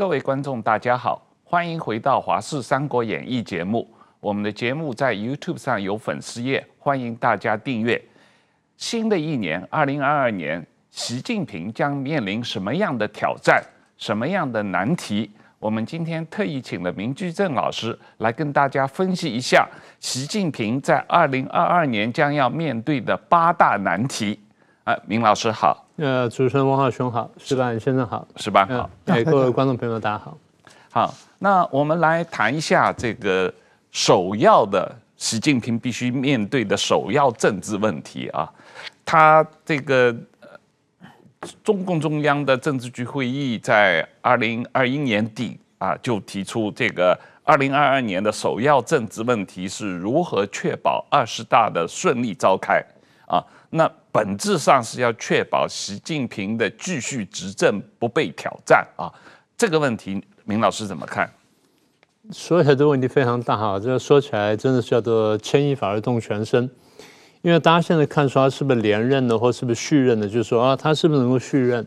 各位观众，大家好，欢迎回到《华视三国演义》节目。我们的节目在 YouTube 上有粉丝页，欢迎大家订阅。新的一年，二零二二年，习近平将面临什么样的挑战？什么样的难题？我们今天特意请了明居正老师来跟大家分析一下习近平在二零二二年将要面对的八大难题。啊，明老师好。呃，主持人王浩雄好，石板先生好，石板好，哎，各位观众朋友大家好。好，那我们来谈一下这个首要的习近平必须面对的首要政治问题啊。他这个中共中央的政治局会议在二零二一年底啊，就提出这个二零二二年的首要政治问题是如何确保二十大的顺利召开啊。那本质上是要确保习近平的继续执政不被挑战啊，这个问题，明老师怎么看？说起来这个问题非常大哈，这个说起来真的是叫做牵一发而动全身，因为大家现在看说他是不是连任的，或是不是续任的，就是说啊，他是不是能够续任？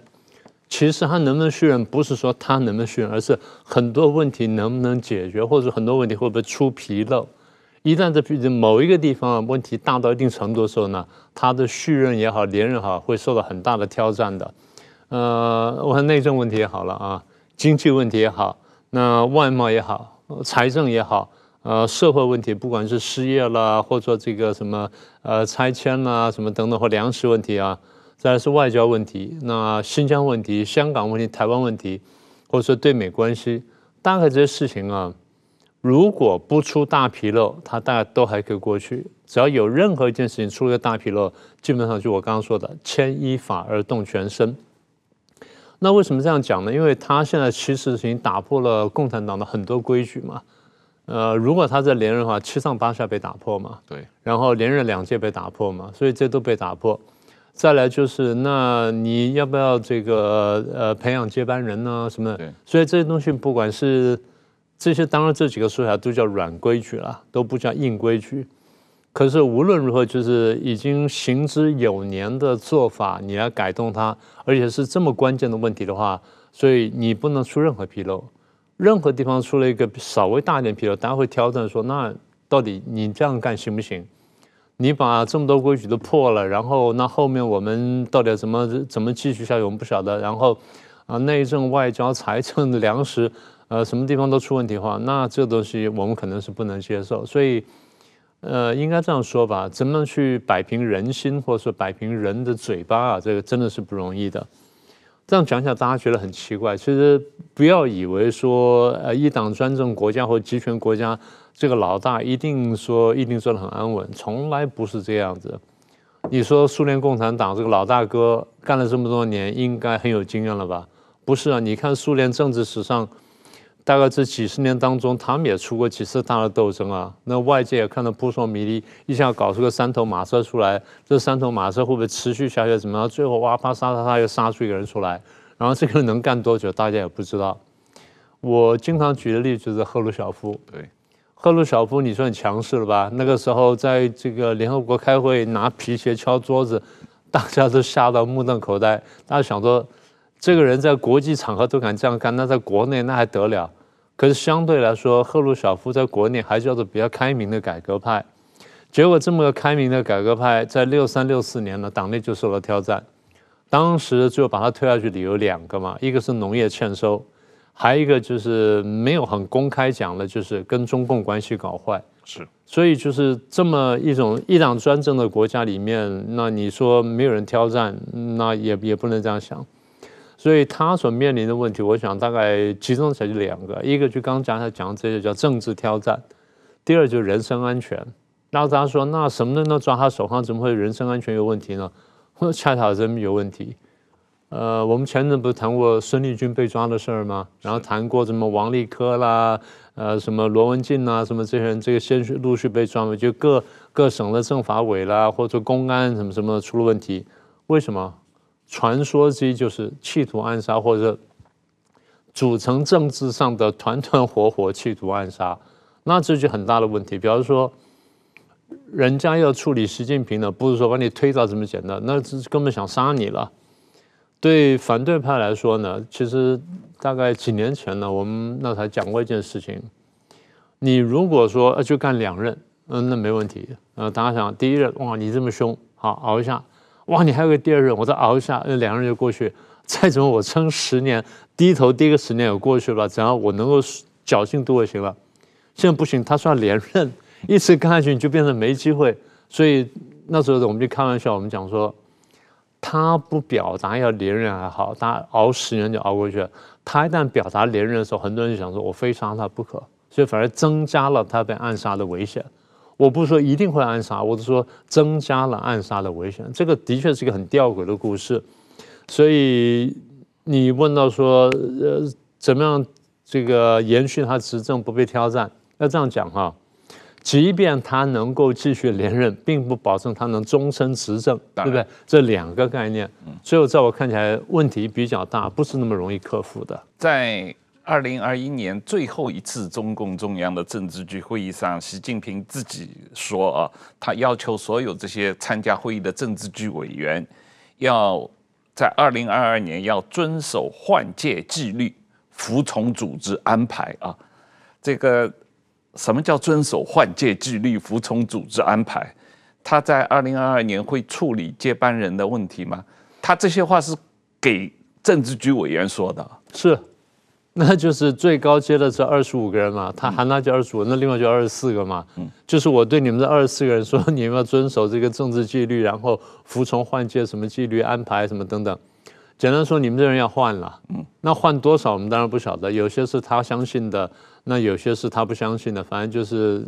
其实他能不能续任，不是说他能不能续任，而是很多问题能不能解决，或者很多问题会不会出纰漏。一旦这某一个地方问题大到一定程度的时候呢，他的续任也好，连任好，会受到很大的挑战的。呃，我看内政问题也好了啊，经济问题也好，那外贸也好，财政也好，呃，社会问题，不管是失业啦，或者说这个什么呃拆迁啦，什么等等，或粮食问题啊，再是外交问题，那新疆问题、香港问题、台湾问题，或者说对美关系，大概这些事情啊。如果不出大纰漏，他大概都还可以过去。只要有任何一件事情出了个大纰漏，基本上就我刚刚说的牵一发而动全身。那为什么这样讲呢？因为他现在其实已经打破了共产党的很多规矩嘛。呃，如果他在连任的话，七上八下被打破嘛。对。然后连任两届被打破嘛，所以这都被打破。再来就是，那你要不要这个呃培养接班人呢？什么？对。所以这些东西不管是。这些当然这几个说起来都叫软规矩了，都不叫硬规矩。可是无论如何，就是已经行之有年的做法，你要改动它，而且是这么关键的问题的话，所以你不能出任何纰漏。任何地方出了一个稍微大一点纰漏，大家会挑战说：那到底你这样干行不行？你把这么多规矩都破了，然后那后面我们到底怎么怎么继续下去？我们不晓得。然后啊，内政、外交、财政、粮食。呃，什么地方都出问题的话，那这个东西我们可能是不能接受。所以，呃，应该这样说吧，怎么去摆平人心，或者说摆平人的嘴巴啊，这个真的是不容易的。这样讲起来，大家觉得很奇怪。其实不要以为说，呃，一党专政国家或集权国家，这个老大一定说一定做得很安稳，从来不是这样子。你说苏联共产党这个老大哥干了这么多年，应该很有经验了吧？不是啊，你看苏联政治史上。大概这几十年当中，他们也出过几次大的斗争啊。那外界也看到扑朔迷离，一下搞出个三头马车出来，这三头马车会不会持续下去？怎么样？最后哇啪杀杀杀，又杀出一个人出来。然后这个人能干多久，大家也不知道。我经常举的例子就是赫鲁晓夫。对，赫鲁晓夫，你说很强势了吧？那个时候在这个联合国开会，拿皮鞋敲桌子，大家都吓到目瞪口呆。大家想说。这个人在国际场合都敢这样干，那在国内那还得了？可是相对来说，赫鲁晓夫在国内还叫做比较开明的改革派。结果这么个开明的改革派，在六三六四年呢，党内就受到挑战。当时就把他推下去理由两个嘛，一个是农业欠收，还有一个就是没有很公开讲的，就是跟中共关系搞坏。是，所以就是这么一种一党专政的国家里面，那你说没有人挑战，那也也不能这样想。所以他所面临的问题，我想大概集中起来就两个，一个就刚刚他讲的这些叫政治挑战，第二就是人身安全。那大家说，那什么人都抓他手上，怎么会人身安全有问题呢？或者恰恰人有问题。呃，我们前阵不是谈过孙立军被抓的事儿吗？然后谈过什么王立科啦，呃，什么罗文静啊，什么这些人，这个先陆续被抓了，就各各省的政法委啦，或者公安什么什么出了问题，为什么？传说之一就是企图暗杀，或者组成政治上的团团伙伙企图暗杀，那这就很大的问题。比方说，人家要处理习近平呢，不是说把你推倒这么简单，那是根本想杀你了。对反对派来说呢，其实大概几年前呢，我们那才讲过一件事情。你如果说就干两任，嗯，那没问题。呃，大家想第一任，哇，你这么凶，好熬一下。哇，你还有个第二任，我再熬一下，那两任就过去。再怎么我撑十年，低头低个十年也过去了，只要我能够侥幸度过就行了。现在不行，他说要连任，一直干下去你就变成没机会。所以那时候我们就开玩笑，我们讲说。他不表达要连任还好，他熬十年就熬过去了。他一旦表达连任的时候，很多人就想说：“我非杀他不可。”所以反而增加了他被暗杀的危险。我不是说一定会暗杀，我是说增加了暗杀的危险。这个的确是一个很吊诡的故事。所以你问到说，呃，怎么样这个延续他执政不被挑战？要这样讲哈。即便他能够继续连任，并不保证他能终身执政，对不对？这两个概念，最后在我看起来问题比较大，不是那么容易克服的。在二零二一年最后一次中共中央的政治局会议上，习近平自己说啊，他要求所有这些参加会议的政治局委员，要在二零二二年要遵守换届纪律，服从组织安排啊，这个。什么叫遵守换届纪律、服从组织安排？他在二零二二年会处理接班人的问题吗？他这些话是给政治局委员说的，是，那就是最高阶的这二十五个人嘛，他喊他就二十五，那另外就二十四个嘛，嗯，就是我对你们这二十四个人说，你们要遵守这个政治纪律，然后服从换届什么纪律安排什么等等。简单说，你们这人要换了，嗯，那换多少我们当然不晓得，有些是他相信的。那有些是他不相信的，反正就是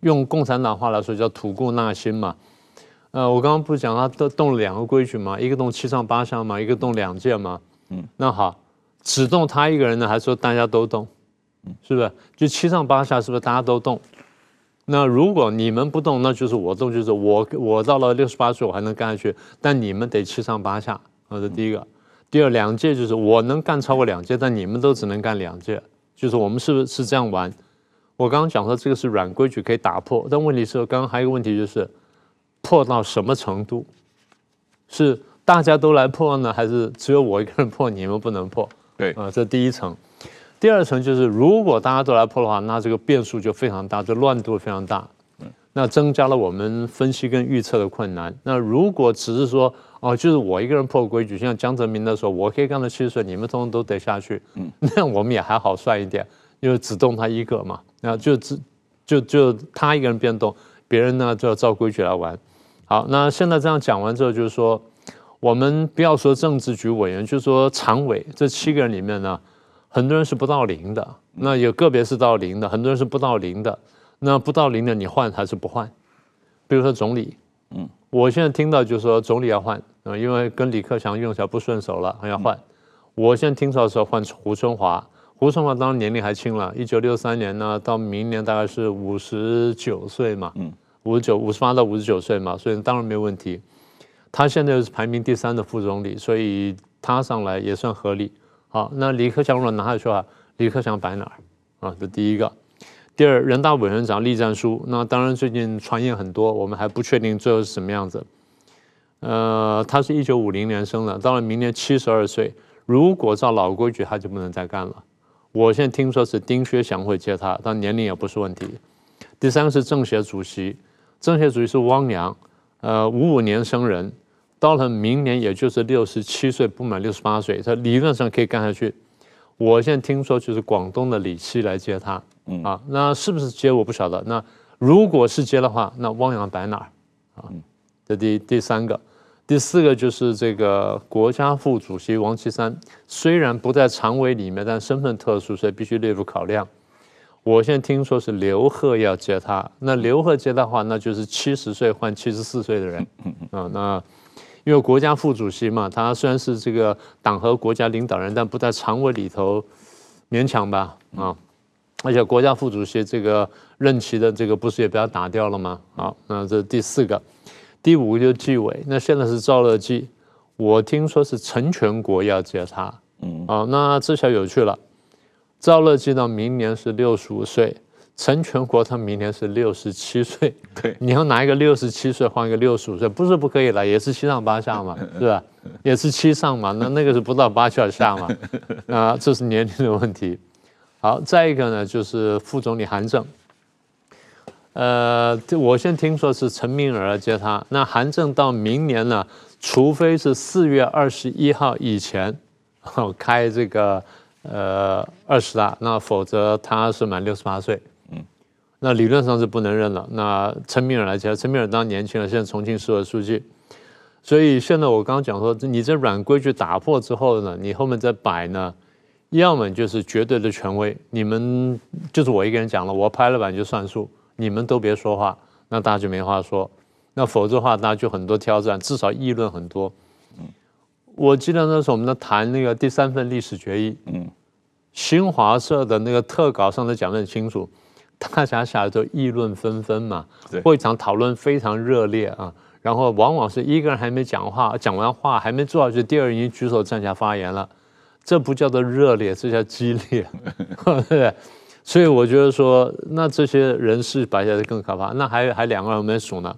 用共产党话来说叫吐故纳新嘛。呃，我刚刚不是讲他动动了两个规矩嘛，一个动七上八下嘛，一个动两届嘛。嗯，那好，只动他一个人呢，还是说大家都动？是不是？就七上八下，是不是大家都动？那如果你们不动，那就是我动，就是我我到了六十八岁我还能干下去，但你们得七上八下。这是第一个。第二，两届就是我能干超过两届，但你们都只能干两届。就是我们是不是是这样玩？我刚刚讲说这个是软规矩可以打破，但问题是，刚刚还有一个问题就是破到什么程度？是大家都来破呢，还是只有我一个人破，你们不能破？对啊，这第一层。第二层就是，如果大家都来破的话，那这个变数就非常大，这乱度非常大，那增加了我们分析跟预测的困难。那如果只是说，哦，就是我一个人破规矩，像江泽民的时候，我可以干到七十岁，你们通通都得下去。嗯，那我们也还好算一点，因为只动他一个嘛，然后就只就就他一个人变动，别人呢就要照规矩来玩。好，那现在这样讲完之后，就是说，我们不要说政治局委员，就是说常委这七个人里面呢，很多人是不到零的，那有个别是到零的，很多人是不到零的。那不到零的，你换还是不换？比如说总理，嗯，我现在听到就是说总理要换。啊，因为跟李克强用起来不顺手了，还要换。我现在听说的时候换胡春华，胡春华当然年龄还轻了，一九六三年呢，到明年大概是五十九岁嘛，嗯，五十九、五十八到五十九岁嘛，所以当然没有问题。他现在是排名第三的副总理，所以他上来也算合理。好，那李克强如果拿下去的话，李克强摆哪儿啊？这第一个。第二，人大委员长栗战书，那当然最近传言很多，我们还不确定最后是什么样子。呃，他是一九五零年生的，到了明年七十二岁。如果照老规矩，他就不能再干了。我现在听说是丁薛祥会接他，但年龄也不是问题。第三个是政协主席，政协主席是汪洋，呃，五五年生人，到了明年也就是六十七岁，不满六十八岁，他理论上可以干下去。我现在听说就是广东的李希来接他，嗯啊，那是不是接我不晓得。那如果是接的话，那汪洋摆哪儿啊？这第第三个，第四个就是这个国家副主席王岐山，虽然不在常委里面，但身份特殊，所以必须列入考量。我现在听说是刘鹤要接他，那刘鹤接的话，那就是七十岁换七十四岁的人啊。那因为国家副主席嘛，他虽然是这个党和国家领导人，但不在常委里头，勉强吧啊。而且国家副主席这个任期的这个不是也被他打掉了吗？好，那这是第四个。第五个就是纪委，那现在是赵乐际，我听说是陈全国要接他，嗯，啊，那这下有趣了，赵乐际到明年是六十五岁，陈全国他明年是六十七岁，对，你要拿一个六十七岁换一个六十五岁，不是不可以了，也是七上八下嘛，是吧？也是七上嘛，那 那个是不到八下下嘛，啊，这是年龄的问题。好，再一个呢，就是副总理韩正，呃，我先听说是陈敏尔来接他，那韩正到明年呢，除非是四月二十一号以前，开这个呃二十大，那否则他是满六十八岁。那理论上是不能认了。那陈敏尔来讲，陈敏尔当年轻了，现在重庆市委书记，所以现在我刚刚讲说，你这软规矩打破之后呢，你后面再摆呢，要么就是绝对的权威，你们就是我一个人讲了，我拍了板就算数，你们都别说话，那大家就没话说。那否则的话，大家就很多挑战，至少议论很多。我记得那时候我们在谈那个第三份历史决议，嗯，新华社的那个特稿上都讲得很清楚。大家下来都议论纷纷嘛，会场讨论非常热烈啊，然后往往是一个人还没讲话，讲完话还没做下去，第二人已经举手站起来发言了，这不叫做热烈，这叫激烈，对不对？所以我觉得说，那这些人事摆下来更可怕。那还还两个人我们数呢，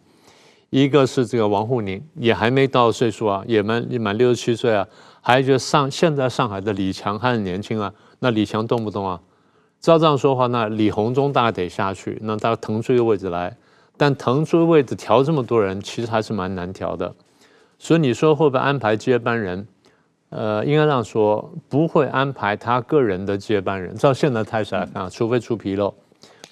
一个是这个王沪宁，也还没到岁数啊，也满也满六十七岁啊，还有就是上现在上海的李强还很年轻啊，那李强动不动啊？照这样说话，那李鸿忠大概得下去，那大概腾出一个位置来，但腾出位置调这么多人，其实还是蛮难调的。所以你说会不会安排接班人？呃，应该这样说，不会安排他个人的接班人。照现在态势来看啊，除非出纰漏，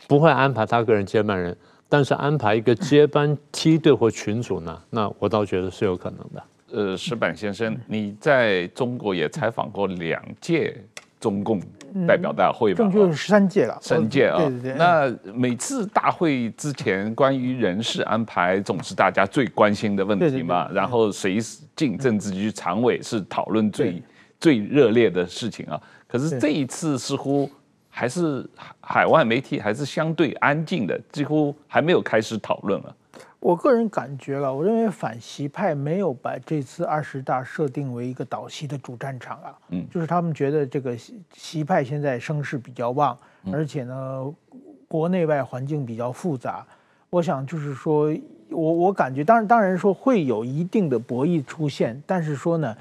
不会安排他个人接班人。但是安排一个接班梯队或群组呢？那我倒觉得是有可能的。呃，石板先生，你在中国也采访过两届。中共代表大会吧，正确是十三届了，三届啊。对对对。那每次大会之前，关于人事安排，总是大家最关心的问题嘛。然后谁进政治局常委是讨论最最热烈的事情啊。可是这一次似乎还是海外媒体还是相对安静的，几乎还没有开始讨论了。我个人感觉了，我认为反习派没有把这次二十大设定为一个倒习的主战场啊，嗯，就是他们觉得这个习习派现在声势比较旺，而且呢，国内外环境比较复杂，我想就是说，我我感觉，当然当然说会有一定的博弈出现，但是说呢，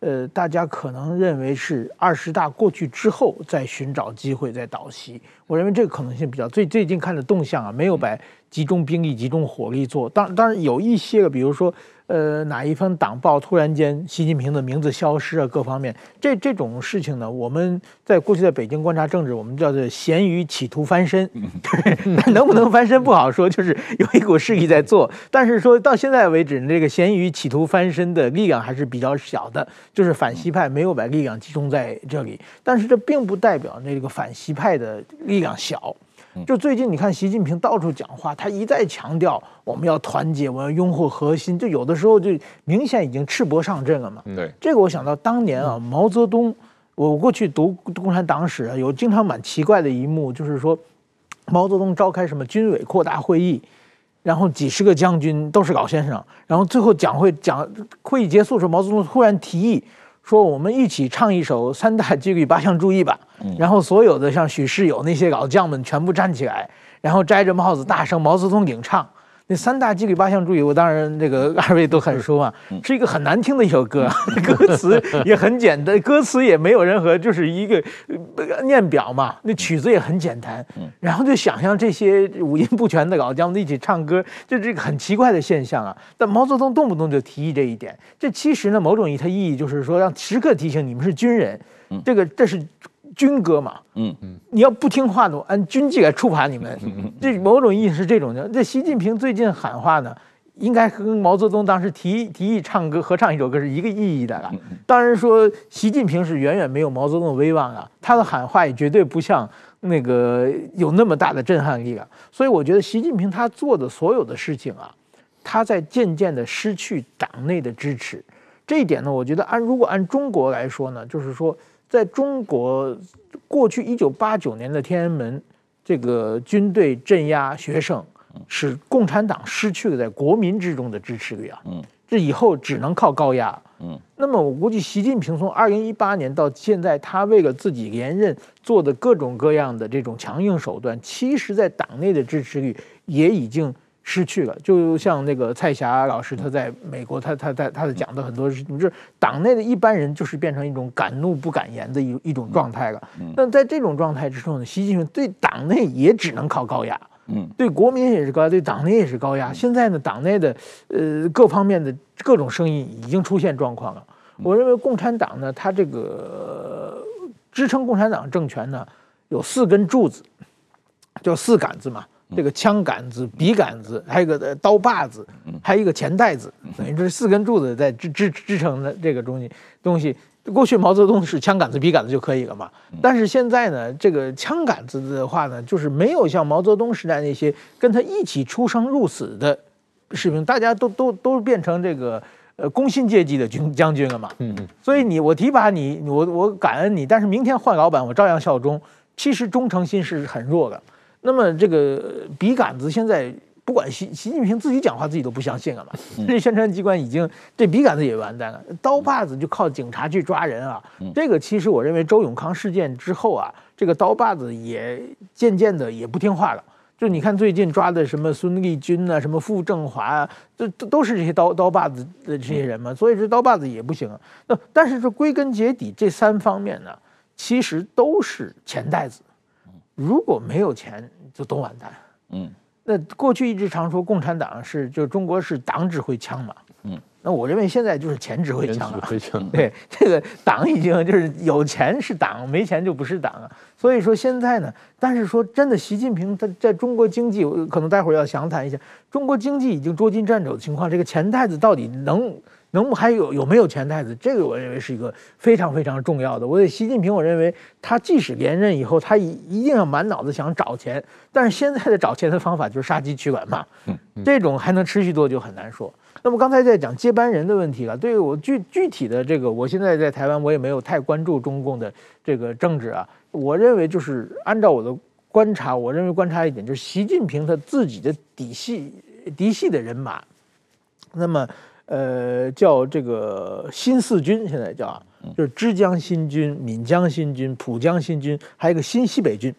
呃，大家可能认为是二十大过去之后再寻找机会再倒习，我认为这个可能性比较，最最近看的动向啊，没有把。集中兵力、集中火力做，当当然有一些个，比如说。呃，哪一份党报突然间习近平的名字消失啊？各方面这这种事情呢，我们在过去在北京观察政治，我们叫做咸鱼企图翻身，对，但能不能翻身不好说，就是有一股势力在做。但是说到现在为止，这个咸鱼企图翻身的力量还是比较小的，就是反西派没有把力量集中在这里。但是这并不代表那个反西派的力量小。就最近你看，习近平到处讲话，他一再强调我们要团结，我要拥护核心，就有的时候就明显已经赤膊上阵了嘛。对，这个我想到当年啊，毛泽东，我过去读共产党史啊，有经常蛮奇怪的一幕，就是说毛泽东召开什么军委扩大会议，然后几十个将军都是老先生，然后最后讲会讲会议结束的时候，毛泽东突然提议。说我们一起唱一首三大纪律八项注意吧，然后所有的像许世友那些老将们全部站起来，然后摘着帽子大声毛泽东领唱。那三大纪律八项注意，我当然这个二位都很熟啊，是一个很难听的一首歌，歌词也很简单，歌词也没有任何，就是一个念表嘛，那曲子也很简单，然后就想象这些五音不全的老将们一起唱歌，这是一个很奇怪的现象啊。但毛泽东动不动就提议这一点，这其实呢，某种意义它意义就是说，让时刻提醒你们是军人，这个这是。军歌嘛，嗯嗯，你要不听话的话，按军纪来处罚你们。这某种意义是这种的。这习近平最近喊话呢，应该跟毛泽东当时提提议唱歌合唱一首歌是一个意义的了。当然说，习近平是远远没有毛泽东的威望啊，他的喊话也绝对不像那个有那么大的震撼力啊。所以我觉得习近平他做的所有的事情啊，他在渐渐的失去党内的支持。这一点呢，我觉得按如果按中国来说呢，就是说。在中国，过去一九八九年的天安门，这个军队镇压学生，使共产党失去了在国民之中的支持率啊。嗯，这以后只能靠高压。嗯，那么我估计习近平从二零一八年到现在，他为了自己连任做的各种各样的这种强硬手段，其实在党内的支持率也已经失去了。就像那个蔡霞老师他在美国，他他在他的讲的很多事情，就是党内的一般人就是变成一种敢怒不敢言的一一种状态了。那在这种状态之中呢，习近平对党内也只能靠高压。嗯，对国民也是高压，对党内也是高压。现在呢，党内的呃各方面的各种声音已经出现状况了。我认为共产党呢，它这个支撑共产党政权呢，有四根柱子，叫四杆子嘛。这个枪杆子、笔杆子，还有一个刀把子，还有一个钱袋子，等于这是四根柱子在支支支撑的这个东西东西。过去毛泽东是枪杆子、笔杆子就可以了嘛？但是现在呢，这个枪杆子的话呢，就是没有像毛泽东时代那些跟他一起出生入死的士兵，大家都都都变成这个呃工薪阶级的军将军了嘛。嗯嗯。所以你我提拔你，我我感恩你，但是明天换老板，我照样效忠。其实忠诚心是很弱的。那么这个笔杆子现在。不管习习近平自己讲话，自己都不相信了嘛。这宣传机关已经这笔杆子也完蛋了，刀把子就靠警察去抓人啊。这个其实我认为周永康事件之后啊，这个刀把子也渐渐的也不听话了。就你看最近抓的什么孙立军啊，什么傅政华啊，这都都是这些刀刀把子的这些人嘛。所以这刀把子也不行。那但是这归根结底这三方面呢，其实都是钱袋子。如果没有钱，就都完蛋。嗯。那过去一直常说共产党是就中国是党指挥枪嘛，嗯，那我认为现在就是钱指挥枪了。指挥枪，对，这个党已经就是有钱是党，没钱就不是党了。所以说现在呢，但是说真的，习近平他在中国经济，可能待会儿要详谈一下，中国经济已经捉襟见肘的情况，这个钱袋子到底能？能还有有没有钱太子？这个我认为是一个非常非常重要的。我对习近平，我认为他即使连任以后，他一一定要满脑子想找钱，但是现在的找钱的方法就是杀鸡取卵嘛。这种还能持续多久很难说。那么刚才在讲接班人的问题了，对于我具具体的这个，我现在在台湾，我也没有太关注中共的这个政治啊。我认为就是按照我的观察，我认为观察一点就是习近平他自己的嫡系嫡系的人马，那么。呃，叫这个新四军，现在叫啊，就是枝江新军、闽江新军、浦江新军，还有一个新西北军。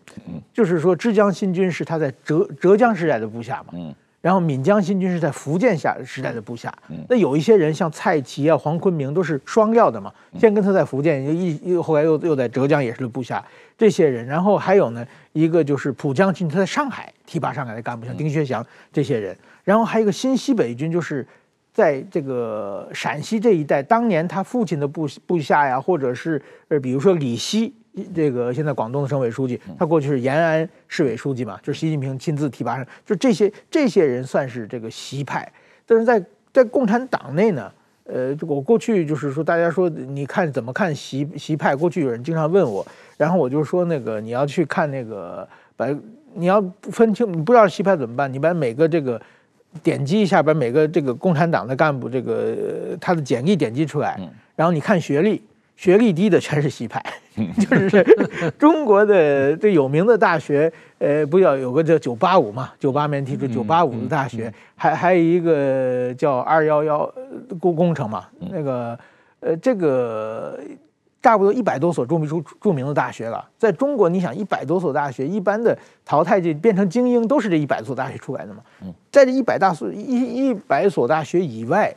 就是说枝江新军是他在浙浙江时代的部下嘛，然后闽江新军是在福建下时代的部下。那有一些人像蔡奇啊、黄坤明都是双料的嘛，先跟他在福建，又一又后来又又在浙江也是部下。这些人，然后还有呢，一个就是浦江军，他在上海提拔上海的干部，像丁薛祥这些人，然后还有一个新西北军，就是。在这个陕西这一带，当年他父亲的部部下呀，或者是呃，比如说李希，这个现在广东的省委书记，他过去是延安市委书记嘛，就是习近平亲自提拔上，就这些这些人算是这个习派。但是在在共产党内呢，呃，我过去就是说，大家说你看怎么看习习派？过去有人经常问我，然后我就说那个你要去看那个把你要分清，你不知道习派怎么办？你把每个这个。点击一下，把每个这个共产党的干部这个他的简历点击出来，然后你看学历，学历低的全是西派，就是中国的最有名的大学，呃，不要有个叫九八五嘛，九八年提出九八五的大学，还还有一个叫二幺幺工工程嘛，那个呃这个。差不多一百多所著名、著著名的大学了，在中国，你想一百多所大学，一般的淘汰就变成精英，都是这一百所大学出来的嘛。在这一百大所一一百所大学以外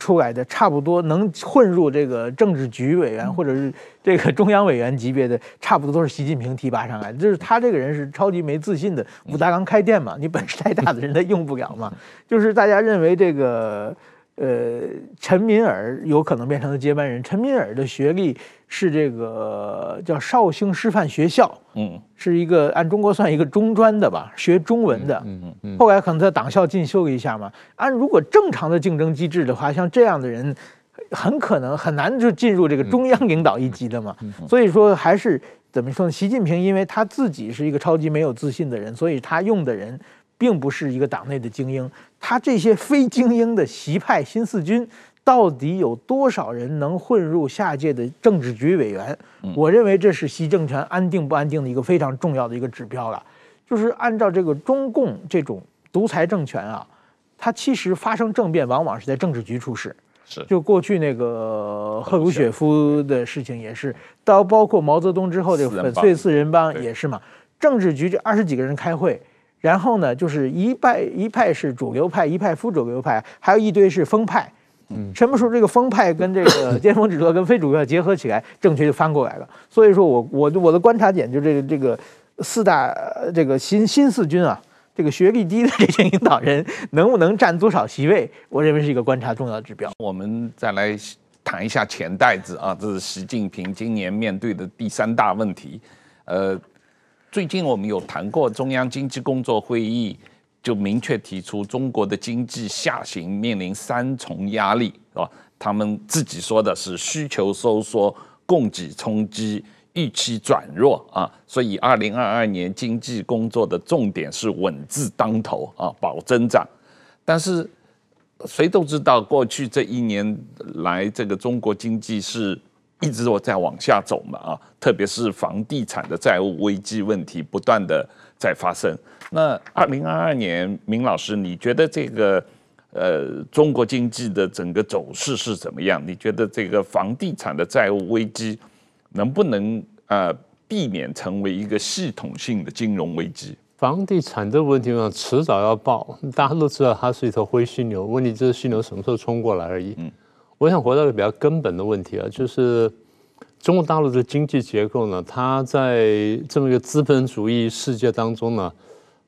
出来的，差不多能混入这个政治局委员或者是这个中央委员级别的，差不多都是习近平提拔上来的。就是他这个人是超级没自信的，武大郎开店嘛，你本事太大的人他用不了嘛。就是大家认为这个。呃，陈敏尔有可能变成了接班人。陈敏尔的学历是这个叫绍兴师范学校，嗯，是一个按中国算一个中专的吧，学中文的，嗯嗯嗯。后来可能在党校进修了一下嘛。按如果正常的竞争机制的话，像这样的人，很可能很难就进入这个中央领导一级的嘛。所以说，还是怎么说呢？习近平因为他自己是一个超级没有自信的人，所以他用的人。并不是一个党内的精英，他这些非精英的习派新四军，到底有多少人能混入下届的政治局委员？我认为这是习政权安定不安定的一个非常重要的一个指标了。就是按照这个中共这种独裁政权啊，它其实发生政变往往是在政治局出事。是，就过去那个赫鲁雪夫的事情也是，到包括毛泽东之后这个粉碎四人帮也是嘛。政治局这二十几个人开会，然后呢，就是一派一派是主流派，一派非主流派，还有一堆是风派。嗯，什么时候这个风派跟这个 巅峰指数跟非主流派结合起来，政权就翻过来了。所以说我我我的观察点就这个这个四大这个新新四军啊。这个学历低的这些领导人能不能占多少席位？我认为是一个观察重要的指标。我们再来谈一下钱袋子啊，这是习近平今年面对的第三大问题。呃，最近我们有谈过中央经济工作会议，就明确提出中国的经济下行面临三重压力，是吧？他们自己说的是需求收缩、供给冲击。预期转弱啊，所以二零二二年经济工作的重点是稳字当头啊，保增长。但是谁都知道，过去这一年来，这个中国经济是一直都在往下走嘛啊，特别是房地产的债务危机问题不断的在发生。那二零二二年，明老师，你觉得这个呃中国经济的整个走势是怎么样？你觉得这个房地产的债务危机？能不能呃避免成为一个系统性的金融危机？房地产这个问题呢，迟早要爆。大家都知道它是一头灰犀牛，问题就是犀牛什么时候冲过来而已。嗯，我想回到一个比较根本的问题啊，就是中国大陆的经济结构呢，它在这么一个资本主义世界当中呢，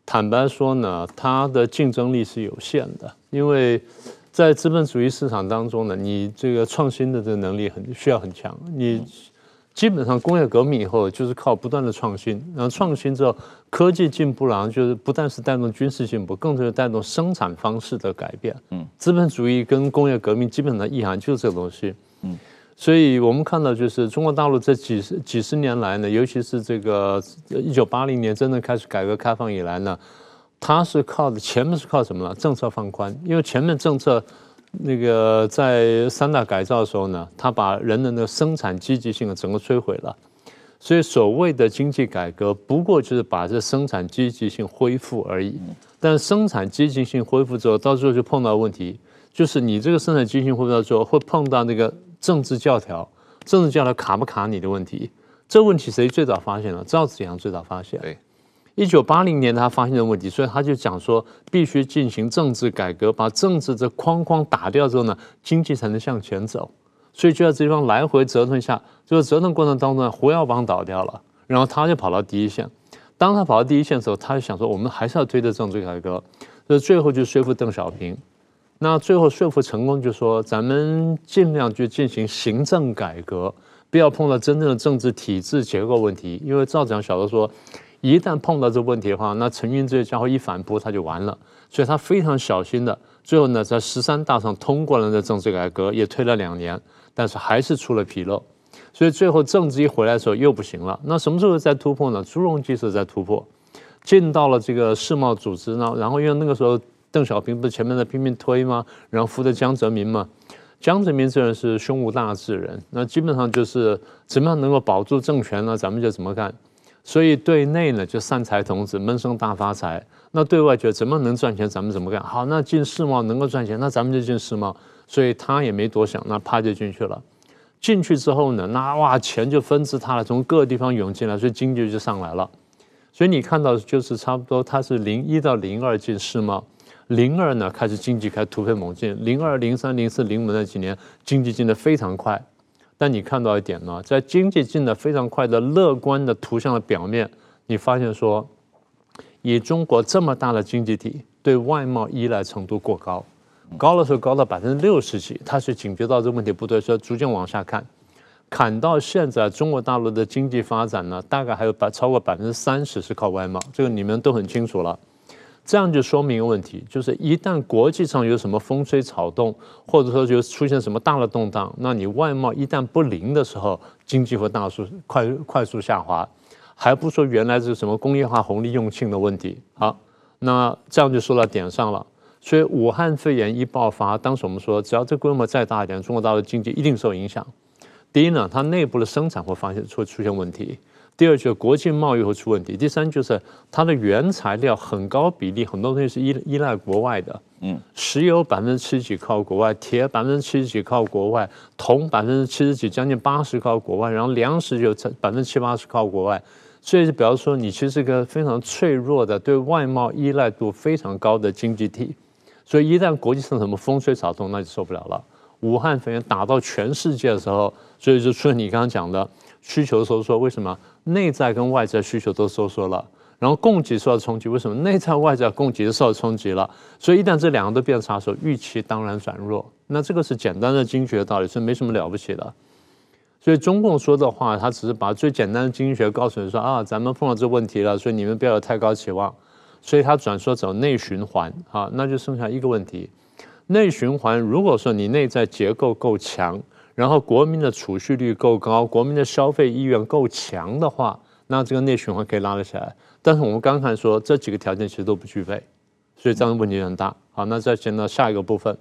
坦白说呢，它的竞争力是有限的，因为在资本主义市场当中呢，你这个创新的这个能力很需要很强，你。基本上工业革命以后就是靠不断的创新，然后创新之后科技进步然后，就是不但是带动军事进步，更是带动生产方式的改变。嗯，资本主义跟工业革命基本上意涵就是这个东西。嗯，所以我们看到就是中国大陆这几十几十年来呢，尤其是这个一九八零年真正开始改革开放以来呢，它是靠的前面是靠什么呢？政策放宽，因为前面政策。那个在三大改造的时候呢，他把人的那个生产积极性整个摧毁了，所以所谓的经济改革不过就是把这生产积极性恢复而已。但是生产积极性恢复之后，到最后就碰到问题，就是你这个生产积极性恢复到最后，会碰到那个政治教条，政治教条卡不卡你的问题。这问题谁最早发现了？赵紫阳最早发现。对。一九八零年，他发现的问题，所以他就讲说，必须进行政治改革，把政治这框框打掉之后呢，经济才能向前走。所以就在这地方来回折腾下，就是折腾过程当中，胡耀邦倒掉了，然后他就跑到第一线。当他跑到第一线的时候，他就想说，我们还是要推着政治改革。所以最后就说服邓小平。那最后说服成功，就说咱们尽量去进行行政改革，不要碰到真正的政治体制结构问题。因为赵紫阳晓得说。一旦碰到这个问题的话，那陈云这些家伙一反扑，他就完了。所以他非常小心的，最后呢，在十三大上通过了这政治改革，也推了两年，但是还是出了纰漏。所以最后政治一回来的时候又不行了。那什么时候在突破呢？朱镕基是在突破，进到了这个世贸组织呢。然后因为那个时候邓小平不是前面在拼命推吗？然后扶着江泽民嘛。江泽民这人是胸无大志人，那基本上就是怎么样能够保住政权呢？咱们就怎么干。所以对内呢就散财童子闷声大发财，那对外觉得怎么能赚钱咱们怎么干？好，那进世贸能够赚钱，那咱们就进世贸。所以他也没多想，那啪就进去了。进去之后呢，那哇钱就纷至沓来，从各个地方涌进来，所以经济就上来了。所以你看到就是差不多，他是零一到零二进世贸，零二呢开始经济开始突飞猛进，零二零三零四零五那几年经济进得非常快。但你看到一点呢，在经济进得非常快的乐观的图像的表面，你发现说，以中国这么大的经济体，对外贸依赖程度过高，高的时候高到百分之六十几，他是警觉到这个问题不对，所以逐渐往下看，砍到现在中国大陆的经济发展呢，大概还有百超过百分之三十是靠外贸，这个你们都很清楚了。这样就说明一个问题，就是一旦国际上有什么风吹草动，或者说就出现什么大的动荡，那你外贸一旦不灵的时候，经济会大速快快速下滑，还不说原来是什么工业化红利用罄的问题。好，那这样就说到点上了。所以武汉肺炎一爆发，当时我们说，只要这规模再大一点，中国大陆经济一定受影响。第一呢，它内部的生产会发现会出现问题。第二就是国际贸易会出问题，第三就是它的原材料很高比例，很多东西是依依赖国外的。嗯，石油百分之七十几靠国外，铁百分之七十几靠国外，铜百分之七十几，将近八十靠国外，然后粮食有百分之七八十靠国外。所以，比方说，你其实是一个非常脆弱的、对外贸依赖度非常高的经济体。所以，一旦国际上什么风吹草动，那就受不了了。武汉肺炎打到全世界的时候，所以就出现你刚刚讲的需求收缩。为什么？内在跟外在需求都收缩了，然后供给受到冲击。为什么？内在外在供给受到冲击了。所以一旦这两个都变差的时候，预期当然转弱。那这个是简单的经济学道理，是没什么了不起的。所以中共说的话，他只是把最简单的经济学告诉你说啊，咱们碰到这问题了，所以你们不要有太高期望。所以他转说走内循环啊，那就剩下一个问题：内循环，如果说你内在结构够强。然后国民的储蓄率够高，国民的消费意愿够强的话，那这个内循环可以拉得起来。但是我们刚才说这几个条件其实都不具备，所以这样的问题很大。好，那再进到下一个部分，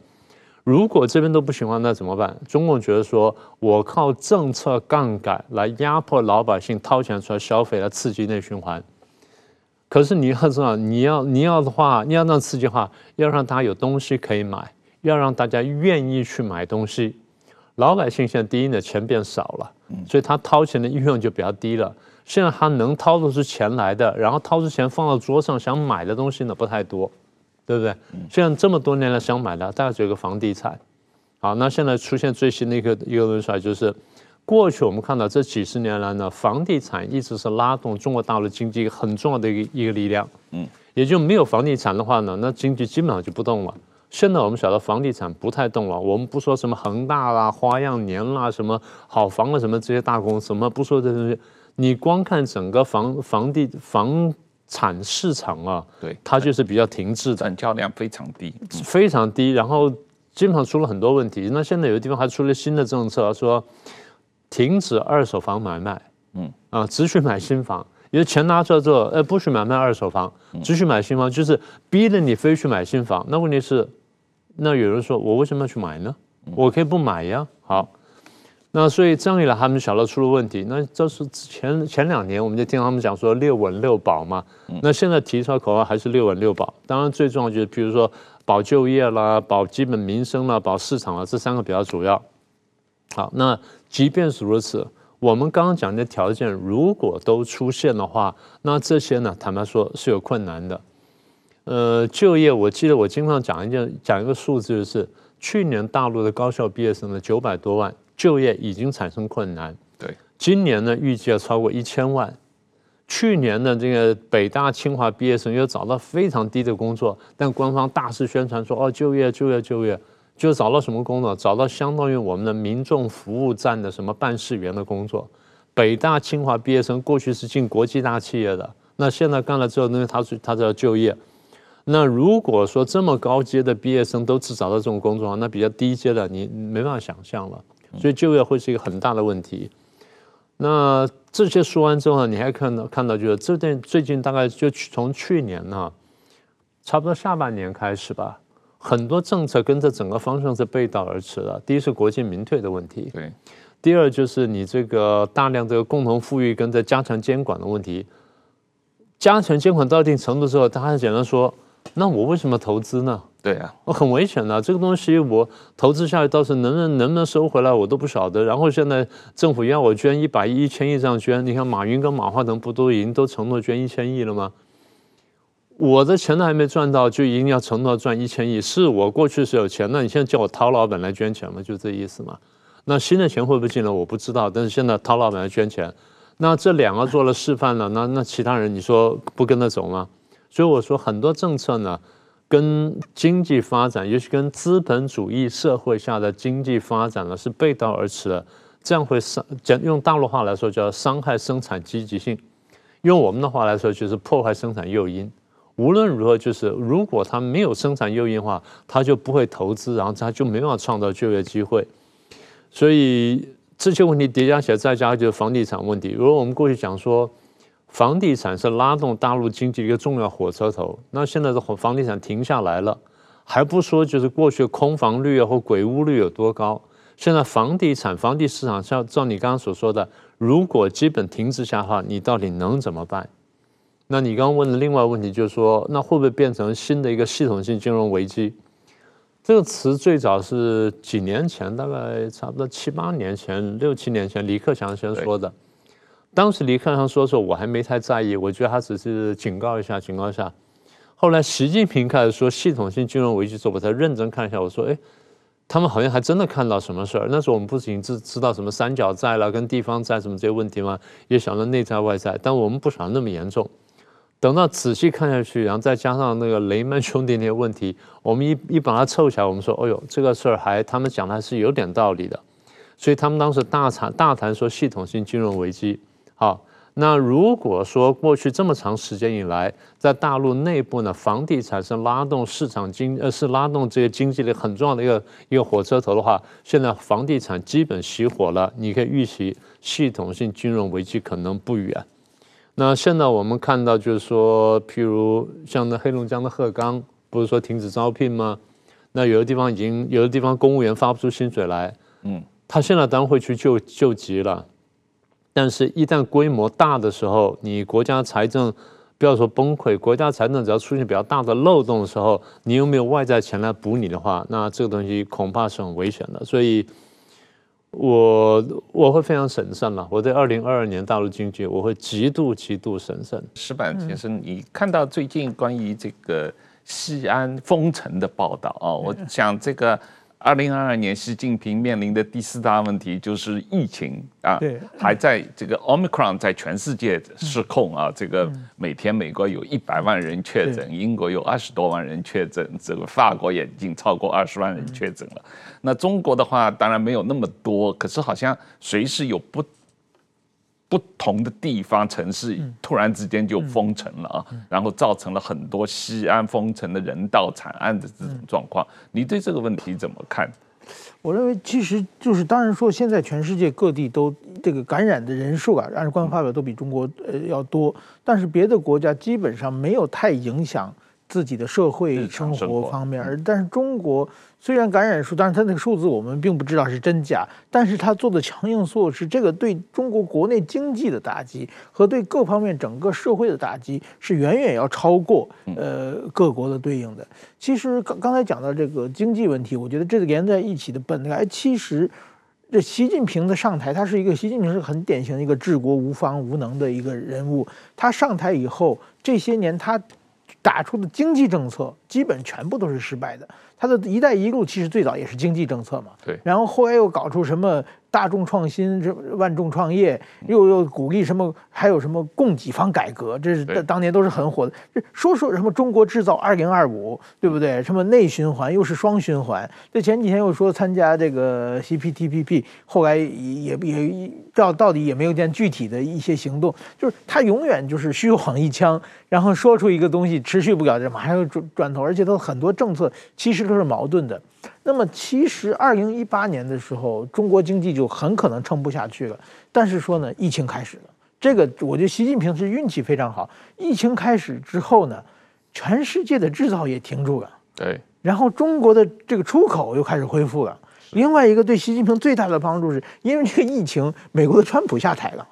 如果这边都不行的话，那怎么办？中共觉得说我靠政策杠杆来压迫老百姓掏钱出来消费，来刺激内循环。可是你要知道，你要你要的话，你要让刺激的话，要让大家有东西可以买，要让大家愿意去买东西。老百姓现在第一呢，钱变少了，所以他掏钱的欲望就比较低了。现在他能掏得出钱来的，然后掏出钱放到桌上想买的东西呢不太多，对不对？现在这么多年来想买的大概只有一个房地产。好，那现在出现最新的一个一个论述就是，过去我们看到这几十年来呢，房地产一直是拉动中国大陆经济很重要的一个一个力量。嗯，也就没有房地产的话呢，那经济基本上就不动了。现在我们晓得房地产不太动了，我们不说什么恒大啦、花样年啦、什么好房啊、什么这些大公司，什么不说这些东西，你光看整个房房地房产市场啊，对，它就是比较停滞的，成交量非常低，非常低，然后基本上出了很多问题。那现在有的地方还出了新的政策，说停止二手房买卖，嗯啊，只许买新房。因为钱拿出来之后，呃，不许买卖二手房，只许买新房，就是逼着你非去买新房。那问题是，那有人说，我为什么要去买呢？我可以不买呀。好，那所以这样一来，他们晓得出了问题。那这是前前两年，我们就听他们讲说六稳六保嘛。那现在提出来口号还是六稳六保。当然，最重要就是比如说保就业啦、保基本民生啦、保市场啦，这三个比较主要。好，那即便是如此。我们刚刚讲的条件，如果都出现的话，那这些呢，坦白说是有困难的。呃，就业，我记得我经常讲一件，讲一个数字，就是去年大陆的高校毕业生呢九百多万，就业已经产生困难。对，今年呢预计要超过一千万。去年的这个北大清华毕业生又找到非常低的工作，但官方大肆宣传说哦，就业就业就业。就就找到什么工作？找到相当于我们的民众服务站的什么办事员的工作。北大、清华毕业生过去是进国际大企业的，那现在干了之后，那他是他就要就业。那如果说这么高阶的毕业生都只找到这种工作，那比较低阶的你没办法想象了。所以就业会是一个很大的问题。那这些说完之后呢，你还看到看到就是这段最近大概就从去年呢，差不多下半年开始吧。很多政策跟这整个方向是背道而驰的。第一是国进民退的问题，对；第二就是你这个大量这个共同富裕跟这加强监管的问题。加强监管到一定程度之后，他还简单说：“那我为什么投资呢？”对啊，我很危险的，这个东西我投资下去，倒是能不能能不能收回来，我都不晓得。然后现在政府要我捐一百亿、一千亿这样捐，你看马云跟马化腾不都已经都承诺捐一千亿了吗？我的钱都还没赚到，就一定要承诺赚一千亿。是我过去是有钱，那你现在叫我陶老板来捐钱吗？就这意思嘛。那新的钱会不会进来？我不知道。但是现在陶老板来捐钱，那这两个做了示范了，那那其他人你说不跟着走吗？所以我说很多政策呢，跟经济发展，尤其跟资本主义社会下的经济发展呢是背道而驰的。这样会伤，讲用大陆话来说叫伤害生产积极性，用我们的话来说就是破坏生产诱因。无论如何，就是如果他没有生产诱因的话，他就不会投资，然后他就没办法创造就业机会。所以这些问题叠加起来，再加上就是房地产问题。如果我们过去讲说，房地产是拉动大陆经济一个重要火车头，那现在的房地产停下来了，还不说就是过去空房率啊或鬼屋率有多高，现在房地产、房地市场，像照你刚刚所说的，如果基本停滞下的话，你到底能怎么办？那你刚刚问的另外问题就是说，那会不会变成新的一个系统性金融危机？这个词最早是几年前，大概差不多七八年前、六七年前，李克强先说的。当时李克强说的时候，我还没太在意，我觉得他只是警告一下，警告一下。后来习近平开始说系统性金融危机之后，我才认真看一下，我说，哎，他们好像还真的看到什么事儿。那时候我们不仅知知道什么三角债了、跟地方债什么这些问题吗？也想到内债外债，但我们不想那么严重。等到仔细看下去，然后再加上那个雷曼兄弟那些问题，我们一一把它凑起来，我们说，哎呦，这个事儿还他们讲的还是有点道理的。所以他们当时大谈大谈说系统性金融危机。好，那如果说过去这么长时间以来，在大陆内部呢，房地产是拉动市场经呃是拉动这些经济的很重要的一个一个火车头的话，现在房地产基本熄火了，你可以预期系统性金融危机可能不远。那现在我们看到就是说，譬如像那黑龙江的鹤岗，不是说停止招聘吗？那有的地方已经有的地方公务员发不出薪水来，嗯，他现在当然会去救救急了。但是，一旦规模大的时候，你国家财政不要说崩溃，国家财政只要出现比较大的漏洞的时候，你又没有外在钱来补你的话，那这个东西恐怕是很危险的。所以我，我我会非常审慎了。我对二零二二年大陆经济，我会极度极度审慎。石板先生，你看到最近关于这个西安封城的报道啊？我想这个。二零二二年，习近平面临的第四大问题就是疫情啊，对，还在这个 Omicron 在全世界失控啊，这个每天美国有一百万人确诊，英国有二十多万人确诊，这个法国也已经超过二十万人确诊了。那中国的话，当然没有那么多，可是好像随时有不。不同的地方城市突然之间就封城了啊，然后造成了很多西安封城的人道惨案的这种状况。你对这个问题怎么看？我认为其实就是，当然说现在全世界各地都这个感染的人数啊，按照官方发表都比中国呃要多，但是别的国家基本上没有太影响自己的社会生活方面，而但是中国。虽然感染数，但是它那个数字我们并不知道是真假，但是它做的强硬措施，这个对中国国内经济的打击和对各方面整个社会的打击是远远要超过呃各国的对应的。其实刚刚才讲到这个经济问题，我觉得这个连在一起的本来其实这习近平的上台，他是一个习近平是很典型的一个治国无方无能的一个人物。他上台以后这些年他打出的经济政策基本全部都是失败的。他的一带一路其实最早也是经济政策嘛，对，然后后来又搞出什么大众创新、这万众创业，又又鼓励什么，还有什么供给方改革，这是当年都是很火的。这说说什么中国制造二零二五，对不对？什么内循环又是双循环。这前几天又说参加这个 CPTPP，后来也也到到底也没有见具体的一些行动，就是他永远就是虚晃一枪，然后说出一个东西持续不了，这马上又转转头，而且他很多政策其实都是矛盾的。那么其实二零一八年的时候，中国经济就很可能撑不下去了。但是说呢，疫情开始了，这个我觉得习近平是运气非常好。疫情开始之后呢，全世界的制造业停住了，对，然后中国的这个出口又开始恢复了。另外一个对习近平最大的帮助是，因为这个疫情，美国的川普下台了。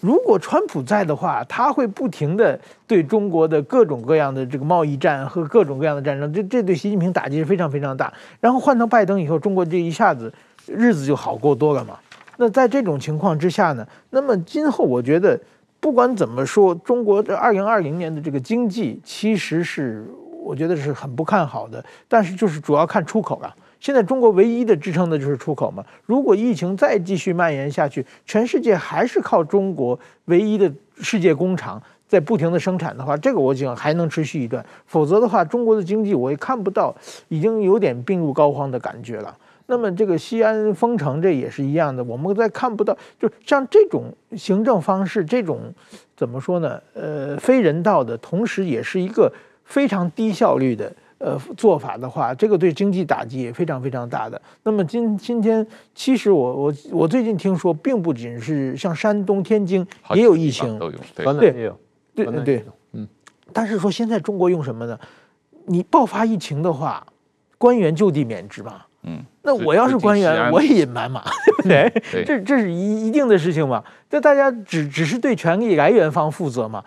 如果川普在的话，他会不停地对中国的各种各样的这个贸易战和各种各样的战争，这这对习近平打击是非常非常大。然后换成拜登以后，中国这一下子日子就好过多了嘛。那在这种情况之下呢，那么今后我觉得不管怎么说，中国这二零二零年的这个经济其实是我觉得是很不看好的，但是就是主要看出口了。现在中国唯一的支撑的就是出口嘛。如果疫情再继续蔓延下去，全世界还是靠中国唯一的世界工厂在不停的生产的话，这个我想还能持续一段。否则的话，中国的经济我也看不到已经有点病入膏肓的感觉了。那么这个西安封城这也是一样的，我们再看不到，就像这种行政方式，这种怎么说呢？呃，非人道的，同时也是一个非常低效率的。呃，做法的话，这个对经济打击也非常非常大的。那么今今天，其实我我我最近听说，并不仅是像山东、天津也有疫情，都有，对对对对，嗯。但是说现在中国用什么呢？你爆发疫情的话，官员就地免职嘛，嗯。那我要是官员，我也隐瞒嘛，对不对？对这这是一一定的事情嘛。这大家只只是对权力来源方负责嘛。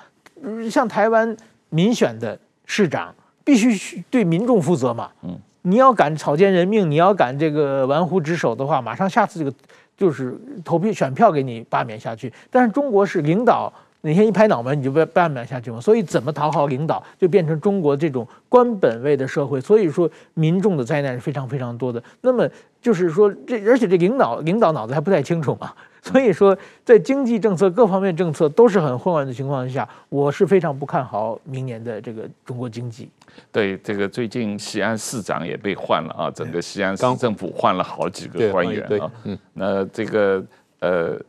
像台湾民选的市长，必须对民众负责嘛。嗯，你要敢草菅人命，你要敢这个玩忽职守的话，马上下次这个就是投票选票给你罢免下去。但是中国是领导。哪天一拍脑门，你就被罢免下去嘛？所以怎么讨好领导，就变成中国这种官本位的社会。所以说，民众的灾难是非常非常多的。那么就是说，这而且这领导领导脑子还不太清楚嘛。所以说，在经济政策各方面政策都是很混乱的情况下，我是非常不看好明年的这个中国经济。对，这个最近西安市长也被换了啊，整个西安市政府换了好几个官员啊。嗯，那这个呃。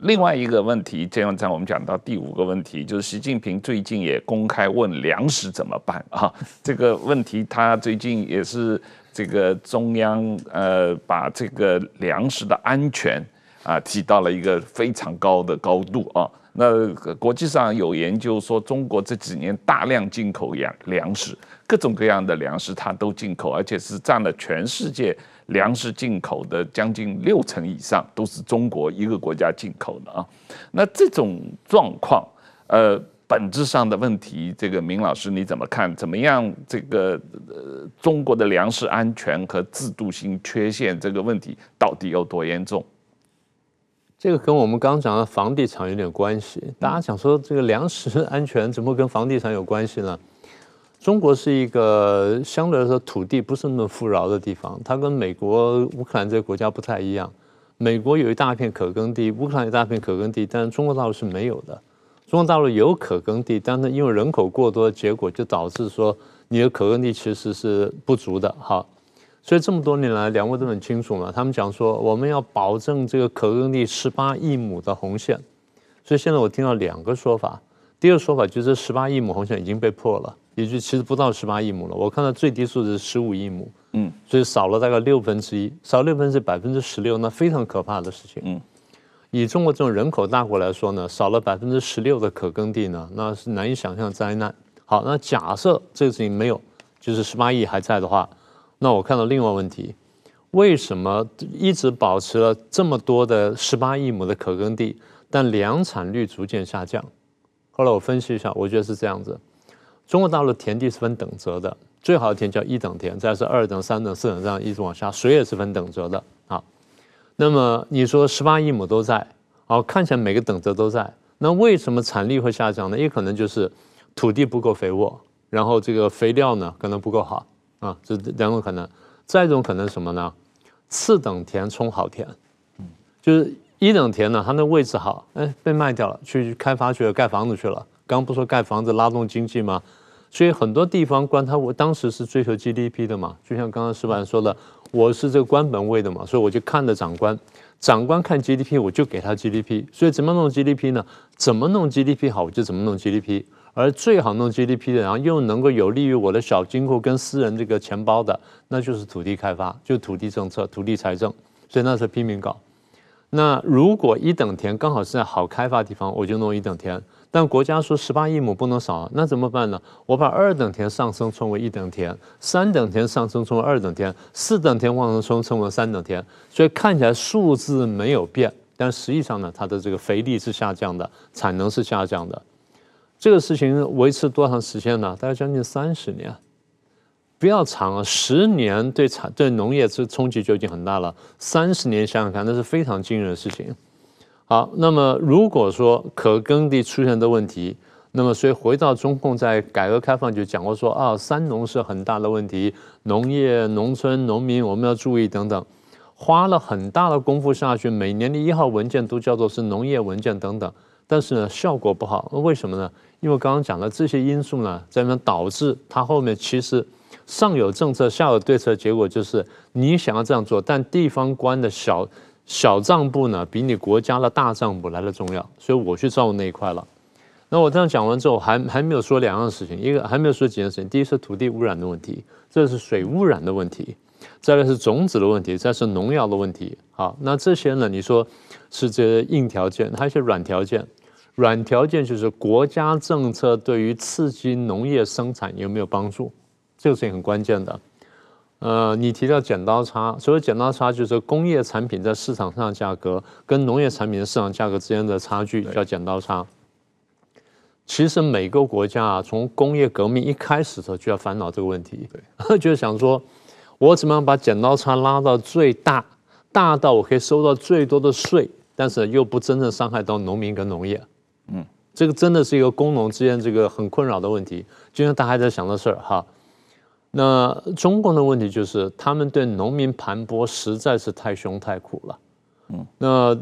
另外一个问题，这样在我们讲到第五个问题，就是习近平最近也公开问粮食怎么办啊？这个问题他最近也是这个中央呃把这个粮食的安全啊提到了一个非常高的高度啊。那国际上有研究说，中国这几年大量进口粮粮食，各种各样的粮食它都进口，而且是占了全世界。粮食进口的将近六成以上都是中国一个国家进口的啊，那这种状况，呃，本质上的问题，这个明老师你怎么看？怎么样？这个呃，中国的粮食安全和制度性缺陷这个问题到底有多严重？这个跟我们刚刚讲的房地产有点关系。大家想说这个粮食 安全怎么跟房地产有关系呢？中国是一个相对来说土地不是那么富饶的地方，它跟美国、乌克兰这些国家不太一样。美国有一大片可耕地，乌克兰有一大片可耕地，但是中国大陆是没有的。中国大陆有可耕地，但是因为人口过多的结果，就导致说你的可耕地其实是不足的。好，所以这么多年来，两位都很清楚嘛，他们讲说我们要保证这个可耕地十八亿亩的红线。所以现在我听到两个说法，第二个说法就是十八亿亩红线已经被破了。也就其实不到十八亿亩了，我看到最低数是十五亿亩，嗯，所以少了大概六分之一，少六分之百分之十六，那非常可怕的事情，嗯，以中国这种人口大国来说呢，少了百分之十六的可耕地呢，那是难以想象的灾难。好，那假设这个事情没有，就是十八亿还在的话，那我看到另外问题，为什么一直保持了这么多的十八亿亩的可耕地，但粮产率逐渐下降？后来我分析一下，我觉得是这样子。中国大陆田地是分等级的，最好的田叫一等田，再是二等、三等、四等这样一直往下，水也是分等级的啊。那么你说十八亿亩都在，好，看起来每个等级都在，那为什么产力会下降呢？也可能就是土地不够肥沃，然后这个肥料呢可能不够好啊，这两种可能。再一种可能什么呢？次等田充好田，就是一等田呢，它那位置好，哎，被卖掉了，去开发去了，盖房子去了。刚不说盖房子拉动经济吗？所以很多地方官他我当时是追求 GDP 的嘛，就像刚刚石板说的，我是这个官本位的嘛，所以我就看着长官，长官看 GDP 我就给他 GDP，所以怎么弄 GDP 呢？怎么弄 GDP 好我就怎么弄 GDP，而最好弄 GDP 的，然后又能够有利于我的小金库跟私人这个钱包的，那就是土地开发，就土地政策、土地财政，所以那时候拼命搞。那如果一等田刚好是在好开发地方，我就弄一等田。但国家说十八亿亩不能少，那怎么办呢？我把二等田上升称为一等田，三等田上升称为二等田，四等田往上升称为三等田。所以看起来数字没有变，但实际上呢，它的这个肥力是下降的，产能是下降的。这个事情维持多长时间呢？大概将近三十年，不要长了，十年对产对农业这冲击就已经很大了。三十年想想看，那是非常惊人的事情。好，那么如果说可耕地出现的问题，那么所以回到中共在改革开放就讲过说啊，三农是很大的问题，农业、农村、农民我们要注意等等，花了很大的功夫下去，每年的一号文件都叫做是农业文件等等，但是呢效果不好，为什么呢？因为刚刚讲的这些因素呢，在那导致它后面其实上有政策下有对策，结果就是你想要这样做，但地方官的小。小账簿呢，比你国家的大账簿来的重要，所以我去照顾那一块了。那我这样讲完之后，还还没有说两样事情，一个还没有说几件事情。第一是土地污染的问题，这是水污染的问题，再来是种子的问题，再是农药的问题。好，那这些呢，你说是这个硬条件，还有一些软条件。软条件就是国家政策对于刺激农业生产有没有帮助，这个事情很关键的。呃，你提到剪刀差，所谓剪刀差就是工业产品在市场上的价格跟农业产品的市场价格之间的差距叫剪刀差。其实每个国家啊，从工业革命一开始的时候就要烦恼这个问题，对，就是想说，我怎么样把剪刀差拉到最大，大到我可以收到最多的税，但是又不真正伤害到农民跟农业。嗯，这个真的是一个工农之间这个很困扰的问题，就像大家在想的事儿哈。那中共的问题就是，他们对农民盘剥实在是太凶太苦了。嗯，那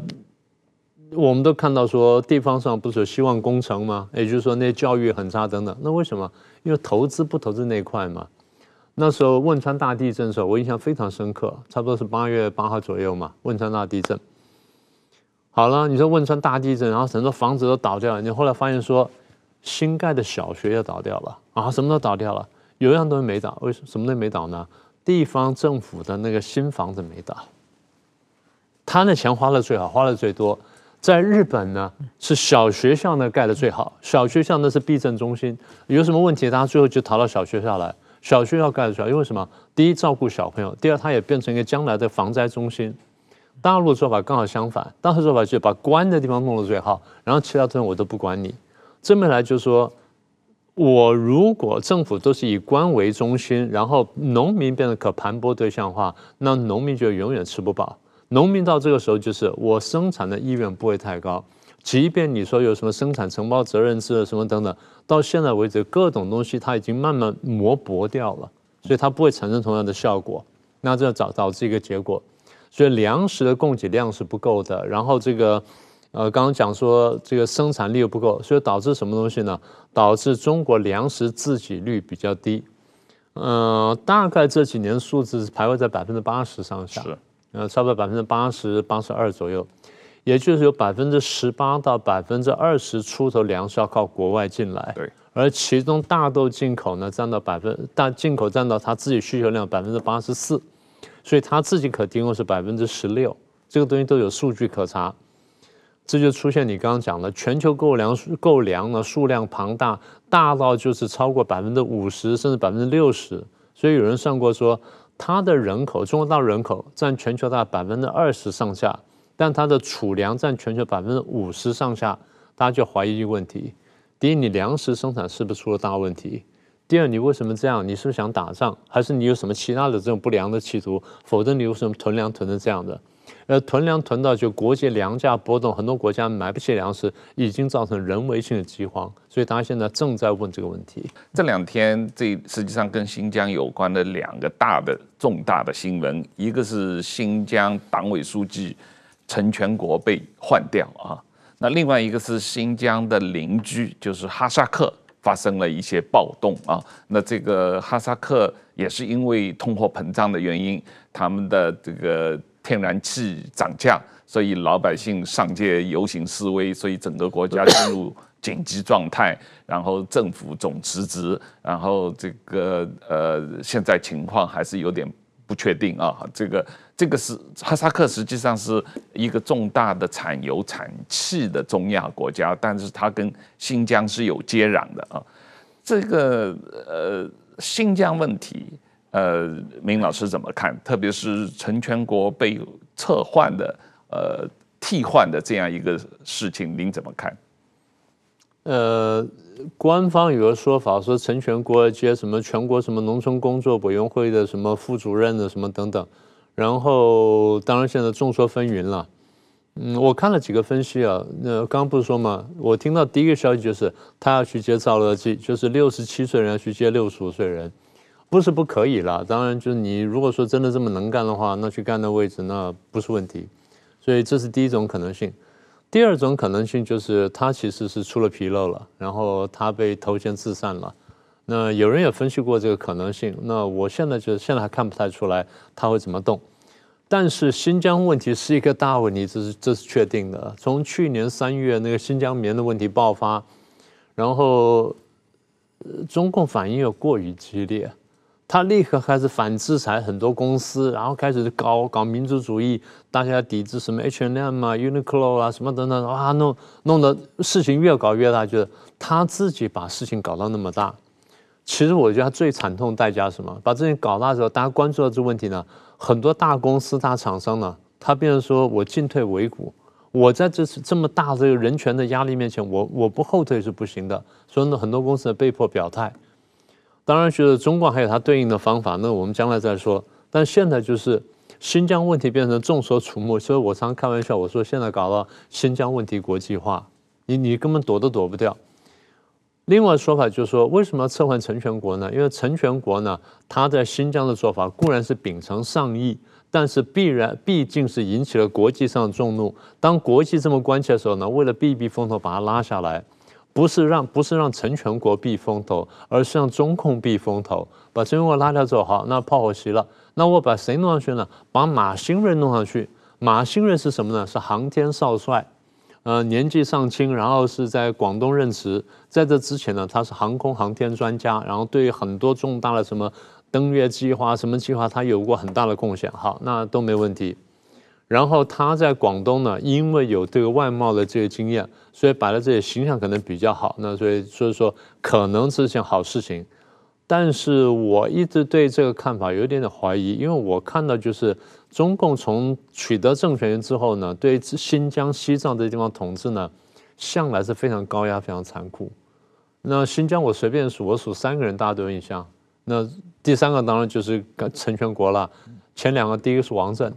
我们都看到说，地方上不是有希望工程吗？也就是说，那教育很差等等。那为什么？因为投资不投资那块嘛。那时候汶川大地震的时候，我印象非常深刻，差不多是八月八号左右嘛。汶川大地震，好了，你说汶川大地震，然后很多房子都倒掉了，你后来发现说，新盖的小学也倒掉了啊，什么都倒掉了。有一样东西没倒，为什么什么东西没倒呢？地方政府的那个新房子没倒，他那钱花的最好，花的最多。在日本呢，是小学校呢盖的最好，小学校那是避震中心，有什么问题，大家最后就逃到小学校来。小学校盖的最好，因为什么？第一，照顾小朋友；第二，它也变成一个将来的防灾中心。大陆的做法刚好相反，大陆做法就是把关的地方弄得最好，然后其他东西我都不管你。这么来就是说。我如果政府都是以官为中心，然后农民变得可盘剥对象化，那农民就永远吃不饱。农民到这个时候就是我生产的意愿不会太高，即便你说有什么生产承包责任制什么等等，到现在为止各种东西它已经慢慢磨薄掉了，所以它不会产生同样的效果。那这导导致一个结果，所以粮食的供给量是不够的，然后这个。呃，刚刚讲说这个生产力又不够，所以导致什么东西呢？导致中国粮食自给率比较低。嗯、呃，大概这几年数字是徘徊在百分之八十上下，是，呃，差不多百分之八十八十二左右，也就是有百分之十八到百分之二十出头粮食要靠国外进来，对，而其中大豆进口呢占到百分大进口占到它自己需求量百分之八十四，所以它自己可提供是百分之十六，这个东西都有数据可查。这就出现你刚刚讲的全球购粮购粮呢，数量庞大，大到就是超过百分之五十甚至百分之六十。所以有人算过说，它的人口，中国大陆人口占全球大概百分之二十上下，但它的储粮占全球百分之五十上下，大家就怀疑一个问题：第一，你粮食生产是不是出了大问题？第二，你为什么这样？你是不是想打仗，还是你有什么其他的这种不良的企图？否则你为什么囤粮囤成这样的？呃，囤粮囤到就国际粮价波动，很多国家买不起粮食，已经造成人为性的饥荒。所以大家现在正在问这个问题。这两天，这实际上跟新疆有关的两个大的重大的新闻，一个是新疆党委书记陈全国被换掉啊，那另外一个是新疆的邻居，就是哈萨克发生了一些暴动啊。那这个哈萨克也是因为通货膨胀的原因，他们的这个。天然气涨价，所以老百姓上街游行示威，所以整个国家进入紧急状态，然后政府总辞职，然后这个呃，现在情况还是有点不确定啊。这个这个是哈萨克，实际上是一个重大的产油产气的中亚国家，但是它跟新疆是有接壤的啊。这个呃，新疆问题。呃，明老师怎么看？特别是陈全国被撤换的、呃替换的这样一个事情，您怎么看？呃，官方有个说法说陈全国接什么全国什么农村工作委员会的什么副主任的什么等等，然后当然现在众说纷纭了。嗯，我看了几个分析啊，那刚刚不是说嘛，我听到第一个消息就是他要去接赵乐际，就是六十七岁人要去接六十五岁人。不是不可以了，当然就是你如果说真的这么能干的话，那去干那位置那不是问题，所以这是第一种可能性。第二种可能性就是他其实是出了纰漏了，然后他被投衔自散了。那有人也分析过这个可能性，那我现在就现在还看不太出来他会怎么动。但是新疆问题是一个大问题，这是这是确定的。从去年三月那个新疆棉的问题爆发，然后中共反应又过于激烈。他立刻开始反制裁很多公司，然后开始搞搞民族主义，大家抵制什么 H&M 啊、Uniqlo 啊什么等等，哇，弄弄得事情越搞越大，就是他自己把事情搞到那么大。其实我觉得他最惨痛代价是什么？把事情搞大之后，大家关注到这个问题呢，很多大公司、大厂商呢，他变成说我进退维谷，我在这次这么大这个人权的压力面前，我我不后退是不行的，所以呢，很多公司被迫表态。当然，觉得中共还有它对应的方法，那我们将来再说。但现在就是新疆问题变成众所瞩目，所以我常开玩笑，我说现在搞到新疆问题国际化，你你根本躲都躲不掉。另外说法就是说，为什么要撤换成全国呢？因为成全国呢，他在新疆的做法固然是秉承上义，但是必然毕竟是引起了国际上的众怒。当国际这么关切的时候呢，为了避避风头，把它拉下来，不是让不是让成全国避风头，而是让中共避风头。把成全国拉掉之后，好，那炮火熄了，那我把谁弄上去呢？把马兴瑞弄上去。马兴瑞是什么呢？是航天少帅。呃，年纪尚轻，然后是在广东任职。在这之前呢，他是航空航天专家，然后对于很多重大的什么登月计划、什么计划，他有过很大的贡献。好，那都没问题。然后他在广东呢，因为有这个外贸的这个经验，所以摆在这里形象可能比较好。那所以所以说，可能是件好事情。但是我一直对这个看法有一点点怀疑，因为我看到就是中共从取得政权之后呢，对新疆、西藏这地方统治呢，向来是非常高压、非常残酷。那新疆我随便数，我数三个人，大家都有印象。那第三个当然就是成全国了。前两个，第一个是王震，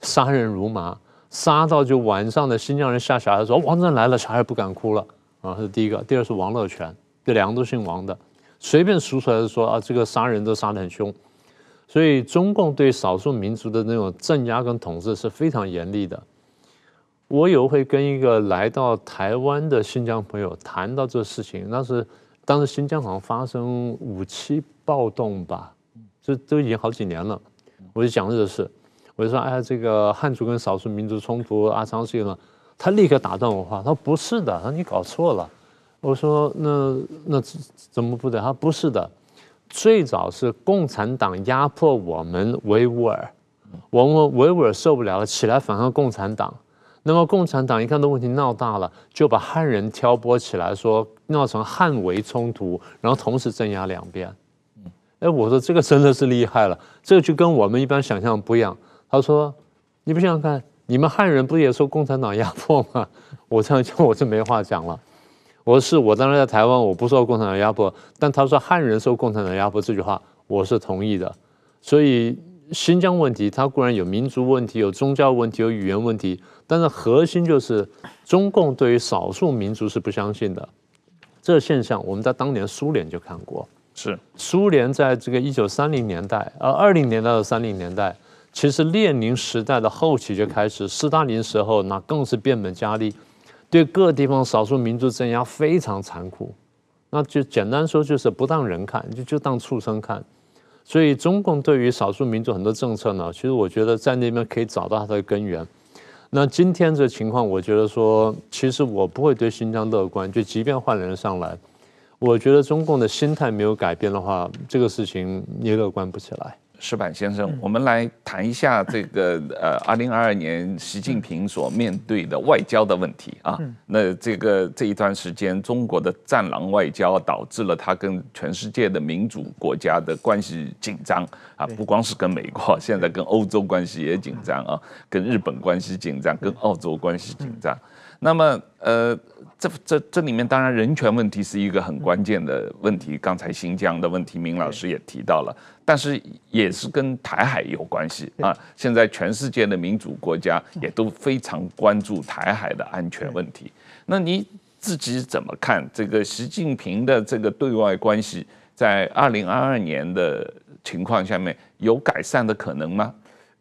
杀人如麻，杀到就晚上的新疆人吓小孩说王震来了，小孩不敢哭了啊，这是第一个。第二是王乐泉，这两个都姓王的。随便数出来就说啊，这个杀人都杀得很凶，所以中共对少数民族的那种镇压跟统治是非常严厉的。我有会跟一个来到台湾的新疆朋友谈到这个事情，那是当时新疆好像发生五七暴动吧，这都已经好几年了。我就讲这个事，我就说哎，这个汉族跟少数民族冲突啊，长时间了，他立刻打断我话，他说不是的，他说你搞错了。我说那那怎么不对？他说不是的，最早是共产党压迫我们维吾尔，我们维吾尔受不了了，起来反抗共产党。那么共产党一看这问题闹大了，就把汉人挑拨起来，说闹成汉维冲突，然后同时镇压两边。哎，我说这个真的是厉害了，这就跟我们一般想象不一样。他说你不想想看，你们汉人不也受共产党压迫吗？我这样讲我就没话讲了。我说是我当时在台湾，我不受共产党压迫，但他说汉人受共产党压迫这句话，我是同意的。所以新疆问题，它固然有民族问题、有宗教问题、有语言问题，但是核心就是中共对于少数民族是不相信的。这个现象我们在当年苏联就看过，是苏联在这个一九三零年代，呃二零年代到三零年代，其实列宁时代的后期就开始，斯大林时候那更是变本加厉。对各地方少数民族镇压非常残酷，那就简单说就是不当人看，就就当畜生看。所以中共对于少数民族很多政策呢，其实我觉得在那边可以找到它的根源。那今天这情况，我觉得说，其实我不会对新疆乐观，就即便换人上来，我觉得中共的心态没有改变的话，这个事情也乐观不起来。矢板先生，我们来谈一下这个 呃，二零二二年习近平所面对的外交的问题啊。那这个这一段时间，中国的战狼外交导致了他跟全世界的民主国家的关系紧张啊，不光是跟美国，现在跟欧洲关系也紧张啊，跟日本关系紧张，跟澳洲关系紧张。那么呃。这这这里面当然人权问题是一个很关键的问题，刚才新疆的问题，明老师也提到了，但是也是跟台海有关系啊。现在全世界的民主国家也都非常关注台海的安全问题。那你自己怎么看这个习近平的这个对外关系，在二零二二年的情况下面有改善的可能吗？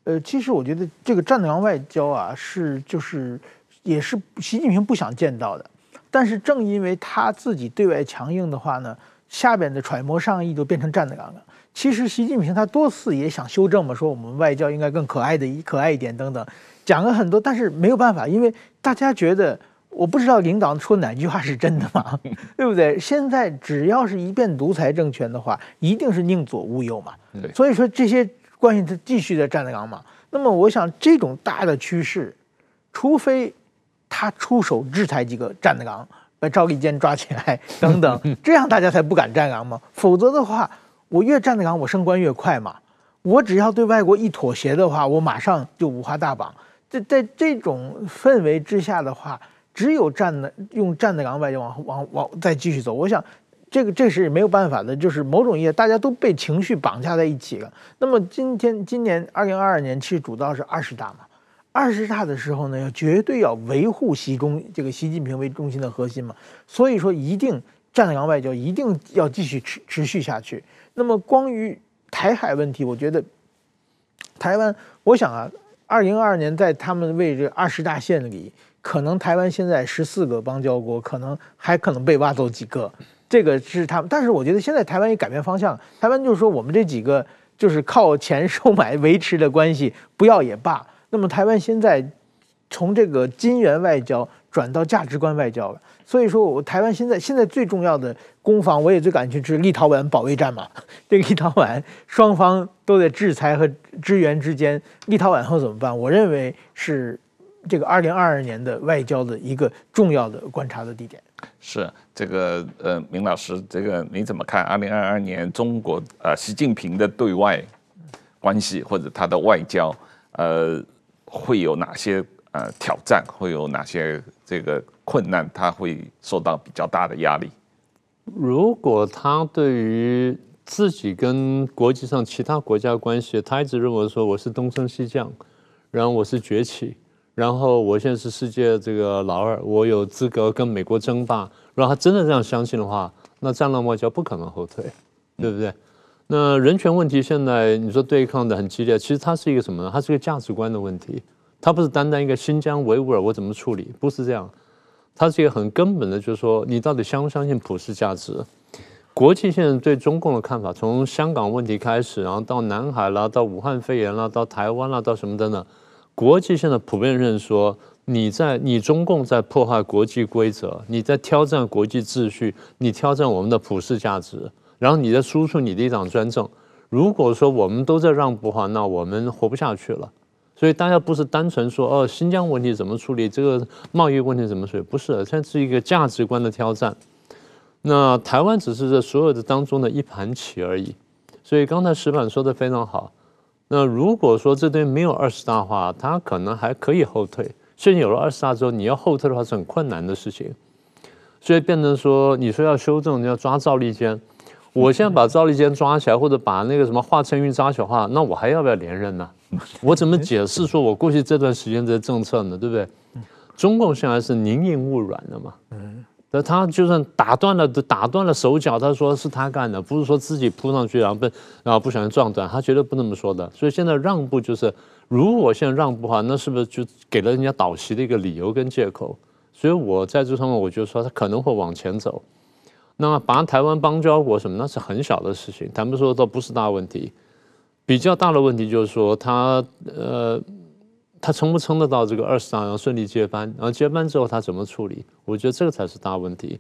呃，其实我觉得这个战狼外交啊，是就是也是习近平不想见到的。但是正因为他自己对外强硬的话呢，下边的揣摩上意就变成站着杠了。其实习近平他多次也想修正嘛，说我们外交应该更可爱的一可爱一点等等，讲了很多，但是没有办法，因为大家觉得我不知道领导说哪句话是真的嘛，对不对？现在只要是一变独裁政权的话，一定是宁左勿右嘛。所以说这些关系他继续在站着杠嘛。那么我想这种大的趋势，除非。他出手制裁几个站的岗，把赵立坚抓起来等等，这样大家才不敢站岗嘛。否则的话，我越站的岗，我升官越快嘛。我只要对外国一妥协的话，我马上就五花大绑。这在这种氛围之下的话，只有站的用站的岗外就往往往再继续走。我想，这个这是没有办法的，就是某种意义大家都被情绪绑架在一起了。那么今天今年二零二二年，其实主刀是二十大嘛。二十大的时候呢，要绝对要维护习中这个习近平为中心的核心嘛。所以说，一定站岗外交一定要继续持持续下去。那么关于台海问题，我觉得台湾，我想啊，二零二二年在他们为这二十大献礼，可能台湾现在十四个邦交国，可能还可能被挖走几个，这个是他们。但是我觉得现在台湾也改变方向，台湾就是说我们这几个就是靠钱收买维持的关系，不要也罢。那么台湾现在从这个金元外交转到价值观外交了。所以说，我台湾现在现在最重要的攻防，我也最感兴趣是立陶宛保卫战嘛。这个立陶宛双方都在制裁和支援之间，立陶宛后怎么办？我认为是这个二零二二年的外交的一个重要的观察的地点。是这个呃，明老师，这个你怎么看？二零二二年中国呃，习近平的对外关系或者他的外交，呃，会有哪些呃挑战？会有哪些这个？困难，他会受到比较大的压力。如果他对于自己跟国际上其他国家关系，他一直认为说我是东升西降，然后我是崛起，然后我现在是世界这个老二，我有资格跟美国争霸。如果他真的这样相信的话，那战狼外交不可能后退，对不对？那人权问题现在你说对抗的很激烈，其实它是一个什么呢？它是一个价值观的问题，它不是单单一个新疆维吾尔我怎么处理，不是这样。它是一个很根本的，就是说，你到底相不相信普世价值？国际现在对中共的看法，从香港问题开始，然后到南海啦，到武汉肺炎啦，到台湾啦，到什么等等，国际现在普遍认说，你在你中共在破坏国际规则，你在挑战国际秩序，你挑战我们的普世价值，然后你在输出你的一党专政。如果说我们都在让步的话，那我们活不下去了。所以大家不是单纯说哦，新疆问题怎么处理，这个贸易问题怎么处理，不是，这是一个价值观的挑战。那台湾只是这所有的当中的一盘棋而已。所以刚才石板说的非常好。那如果说这边没有二十大话，它可能还可以后退。现在有了二十大之后，你要后退的话是很困难的事情。所以变成说，你说要修正，你要抓赵立坚，我现在把赵立坚抓起来，或者把那个什么华晨宇抓起来的话，那我还要不要连任呢？我怎么解释说我过去这段时间的政策呢？对不对？中共现在是宁硬勿软的嘛。嗯。那他就算打断了打断了手脚，他说是他干的，不是说自己扑上去然后被然后不小心撞断，他绝对不那么说的。所以现在让步就是，如果现在让步的话，那是不是就给了人家倒席的一个理由跟借口？所以我在这上面，我就说他可能会往前走。那么拔台湾邦交国什么，那是很小的事情，他们说都不是大问题。比较大的问题就是说他，呃，他撑不撑得到这个二十大，然后顺利接班，然后接班之后他怎么处理？我觉得这个才是大问题。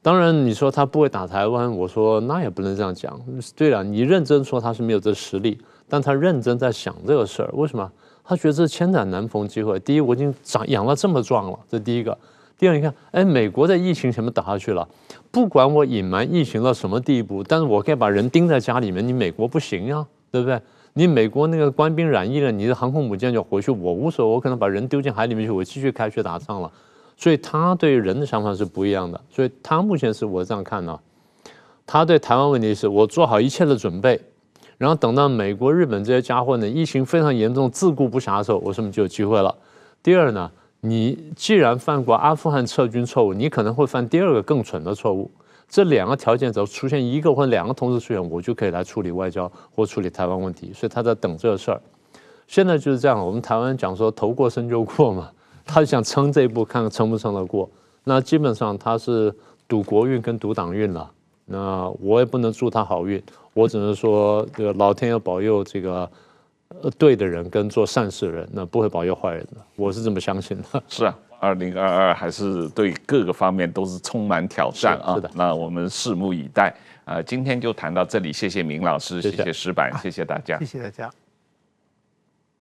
当然，你说他不会打台湾，我说那也不能这样讲。对了，你认真说他是没有这实力，但他认真在想这个事儿。为什么？他觉得这千载难逢机会。第一，我已经长养了这么壮了，这第一个。第二，你看，哎，美国在疫情前面倒下去了，不管我隐瞒疫情到什么地步，但是我可以把人盯在家里面，你美国不行呀。对不对？你美国那个官兵染疫了，你的航空母舰就回去，我无所谓，我可能把人丢进海里面去，我继续开去打仗了。所以他对人的想法是不一样的。所以他目前是我这样看的，他对台湾问题是我做好一切的准备，然后等到美国、日本这些家伙呢，疫情非常严重、自顾不暇的时候，我是不是就有机会了？第二呢，你既然犯过阿富汗撤军错误，你可能会犯第二个更蠢的错误。这两个条件只要出现一个或两个同时出现，我就可以来处理外交或处理台湾问题。所以他在等这个事儿。现在就是这样，我们台湾讲说头过身就过嘛，他想撑这一步，看看撑不撑得过。那基本上他是赌国运跟赌党运了。那我也不能祝他好运，我只能说这个老天要保佑这个对的人跟做善事的人，那不会保佑坏人的。我是这么相信的。是啊。二零二二还是对各个方面都是充满挑战啊！那我们拭目以待。呃，今天就谈到这里，谢谢明老师，谢谢石板，谢谢大家，谢谢大家。